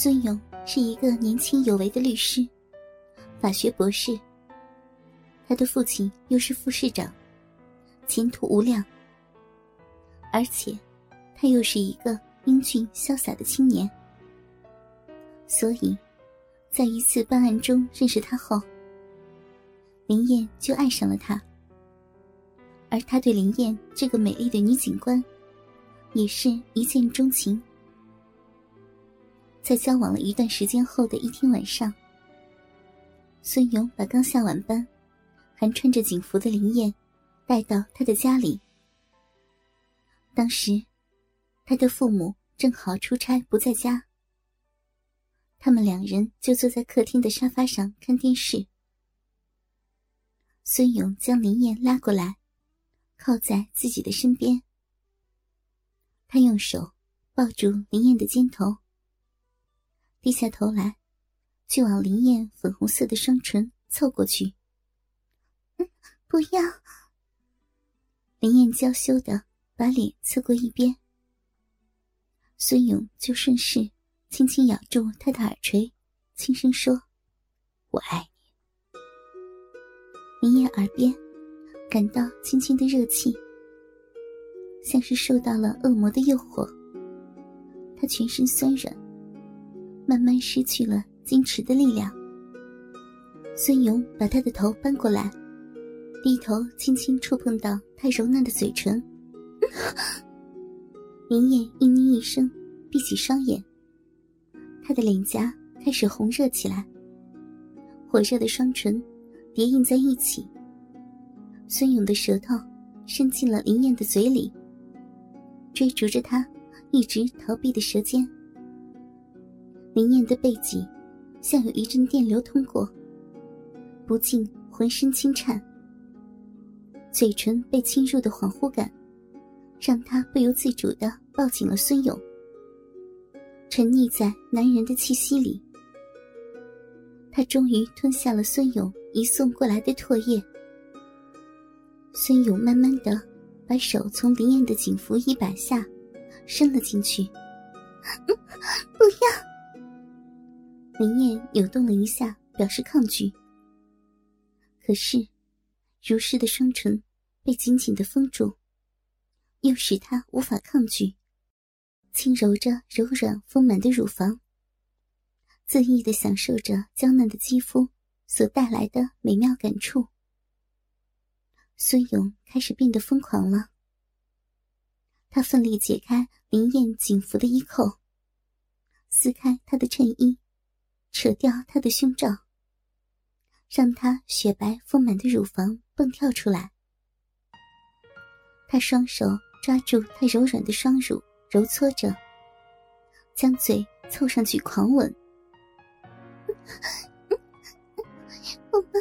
孙勇是一个年轻有为的律师，法学博士。他的父亲又是副市长，前途无量。而且，他又是一个英俊潇洒的青年，所以，在一次办案中认识他后，林燕就爱上了他。而他对林燕这个美丽的女警官，也是一见钟情。在交往了一段时间后的一天晚上，孙勇把刚下晚班、还穿着警服的林燕带到他的家里。当时，他的父母正好出差不在家，他们两人就坐在客厅的沙发上看电视。孙勇将林燕拉过来，靠在自己的身边，他用手抱住林燕的肩头。低下头来，就往林燕粉红色的双唇凑过去。嗯 不要！林燕娇羞的把脸侧过一边。孙勇就顺势轻轻咬住她的耳垂，轻声说：“我爱你。”林燕耳边感到轻轻的热气，像是受到了恶魔的诱惑，她全身酸软。慢慢失去了矜持的力量。孙勇把他的头搬过来，低头轻轻触碰到他柔嫩的嘴唇。林燕嘤咛一声，闭起双眼。他的脸颊开始红热起来，火热的双唇叠印在一起。孙勇的舌头伸进了林燕的嘴里，追逐着他一直逃避的舌尖。林燕的背脊，像有一阵电流通过，不禁浑身轻颤。嘴唇被侵入的恍惚感，让她不由自主的抱紧了孙勇，沉溺在男人的气息里。她终于吞下了孙勇移送过来的唾液。孙勇慢慢的把手从林燕的警服衣摆下伸了进去，不要。林燕扭动了一下，表示抗拒。可是，如诗的双唇被紧紧的封住，又使她无法抗拒，轻揉着柔软丰满的乳房，恣意的享受着娇嫩的肌肤所带来的美妙感触。孙勇开始变得疯狂了，他奋力解开林燕警服的衣扣，撕开她的衬衣。扯掉她的胸罩，让她雪白丰满的乳房蹦跳出来。他双手抓住她柔软的双乳，揉搓着，将嘴凑上去狂吻。我们，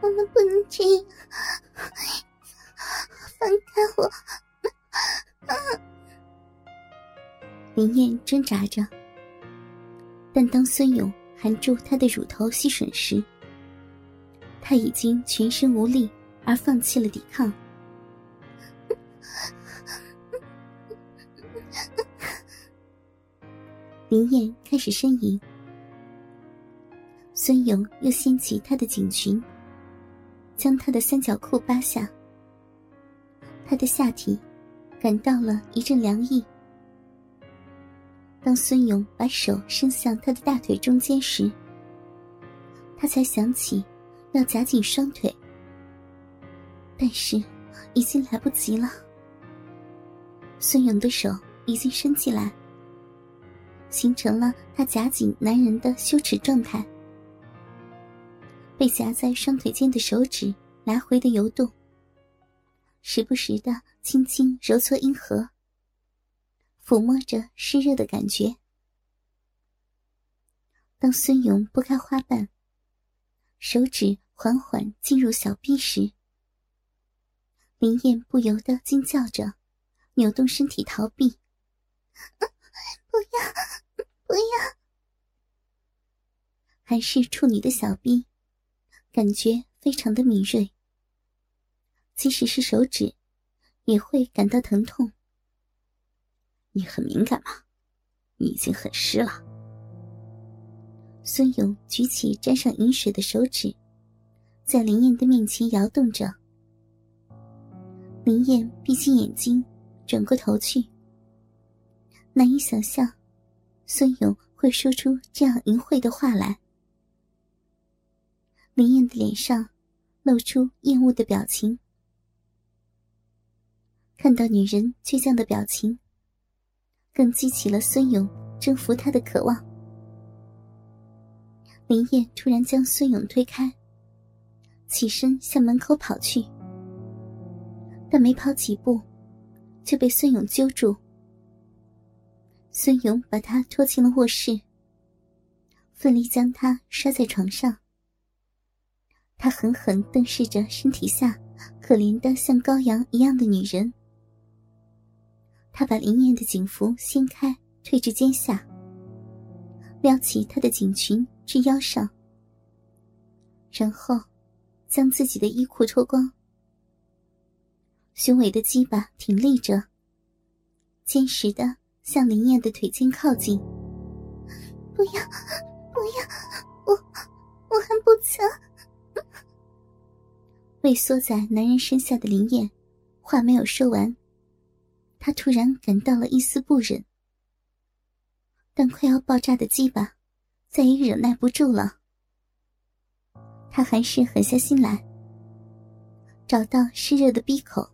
我们不能这样，放开我！林燕挣扎着。但当孙勇含住她的乳头吸吮时，他已经全身无力，而放弃了抵抗。林燕开始呻吟，孙勇又掀起她的颈裙，将她的三角裤扒下，她的下体感到了一阵凉意。当孙勇把手伸向他的大腿中间时，他才想起要夹紧双腿，但是已经来不及了。孙勇的手已经伸进来，形成了他夹紧男人的羞耻状态。被夹在双腿间的手指来回的游动，时不时的轻轻揉搓阴核。抚摸着湿热的感觉。当孙勇拨开花瓣，手指缓缓进入小臂时，林燕不由得惊叫着，扭动身体逃避。不要，不要！还是处女的小臂，感觉非常的敏锐，即使是手指，也会感到疼痛。你很敏感吗？你已经很湿了，孙勇举起沾上银水的手指，在林燕的面前摇动着。林燕闭起眼睛，转过头去，难以想象，孙勇会说出这样淫秽的话来。林燕的脸上露出厌恶的表情，看到女人倔强的表情，更激起了孙勇征服她的渴望。林燕突然将孙勇推开，起身向门口跑去，但没跑几步，就被孙勇揪住。孙勇把他拖进了卧室，奋力将他摔在床上。他狠狠瞪视着身体下可怜的像羔羊一样的女人，他把林燕的警服掀开，退至肩下，撩起她的警裙。至腰上，然后将自己的衣裤脱光，雄伟的鸡巴挺立着，坚实的向林燕的腿间靠近。不要，不要，我我还不强。畏缩在男人身下的林燕，话没有说完，他突然感到了一丝不忍，但快要爆炸的鸡巴。再也忍耐不住了，他还是狠下心来，找到湿热的鼻口，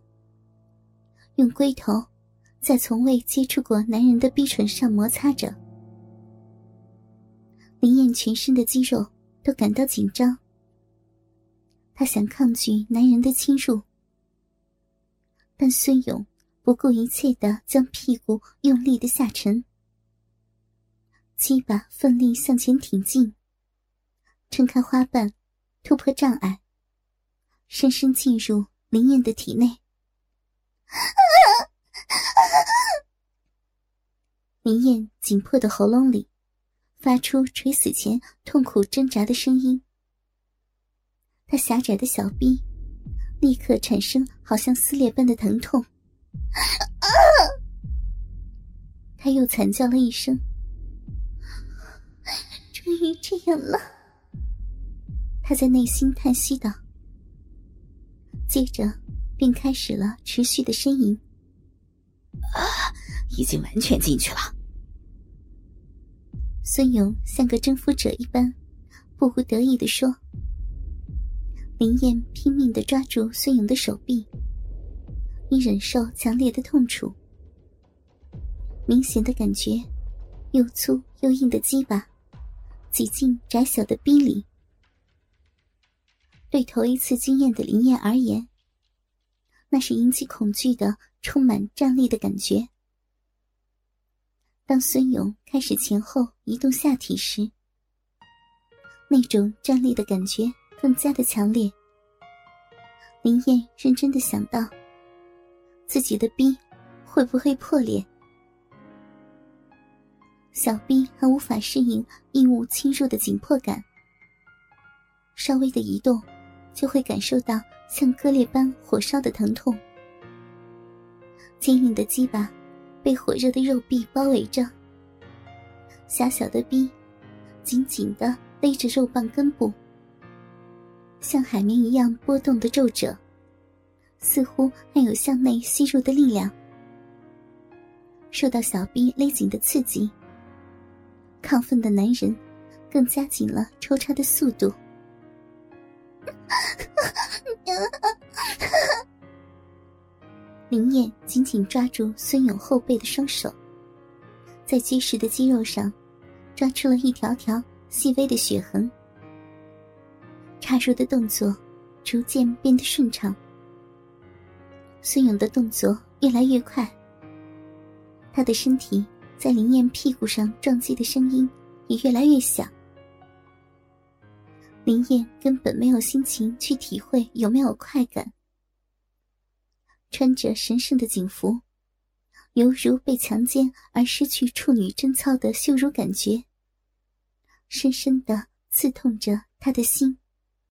用龟头在从未接触过男人的鼻唇上摩擦着。林燕全身的肌肉都感到紧张，她想抗拒男人的侵入，但孙勇不顾一切的将屁股用力的下沉。鸡巴奋力向前挺进，撑开花瓣，突破障碍，深深进入林燕的体内。林燕紧迫的喉咙里发出垂死前痛苦挣扎的声音，她狭窄的小臂立刻产生好像撕裂般的疼痛，她又惨叫了一声。终于这样了，他在内心叹息道。接着，便开始了持续的呻吟。啊，已经完全进去了。孙勇像个征服者一般，不无得意的说。林燕拼命的抓住孙勇的手臂，以忍受强烈的痛楚。明显的感觉，又粗又硬的鸡巴。挤进窄小的逼里，对头一次经验的林燕而言，那是引起恐惧的、充满战栗的感觉。当孙勇开始前后移动下体时，那种战栗的感觉更加的强烈。林燕认真的想到，自己的逼会不会破裂？小臂还无法适应异物侵入的紧迫感，稍微的移动，就会感受到像割裂般火烧的疼痛。坚硬的鸡巴被火热的肉壁包围着，狭小的臂紧紧的勒着肉棒根部，像海绵一样波动的皱褶，似乎还有向内吸入的力量。受到小臂勒紧的刺激。亢奋的男人更加紧了抽插的速度。林燕紧紧抓住孙勇后背的双手，在结实的肌肉上抓出了一条条细微的血痕。插入的动作逐渐变得顺畅，孙勇的动作越来越快，他的身体。在林燕屁股上撞击的声音也越来越响。林燕根本没有心情去体会有没有快感。穿着神圣的警服，犹如被强奸而失去处女贞操的羞辱感觉，深深的刺痛着他的心。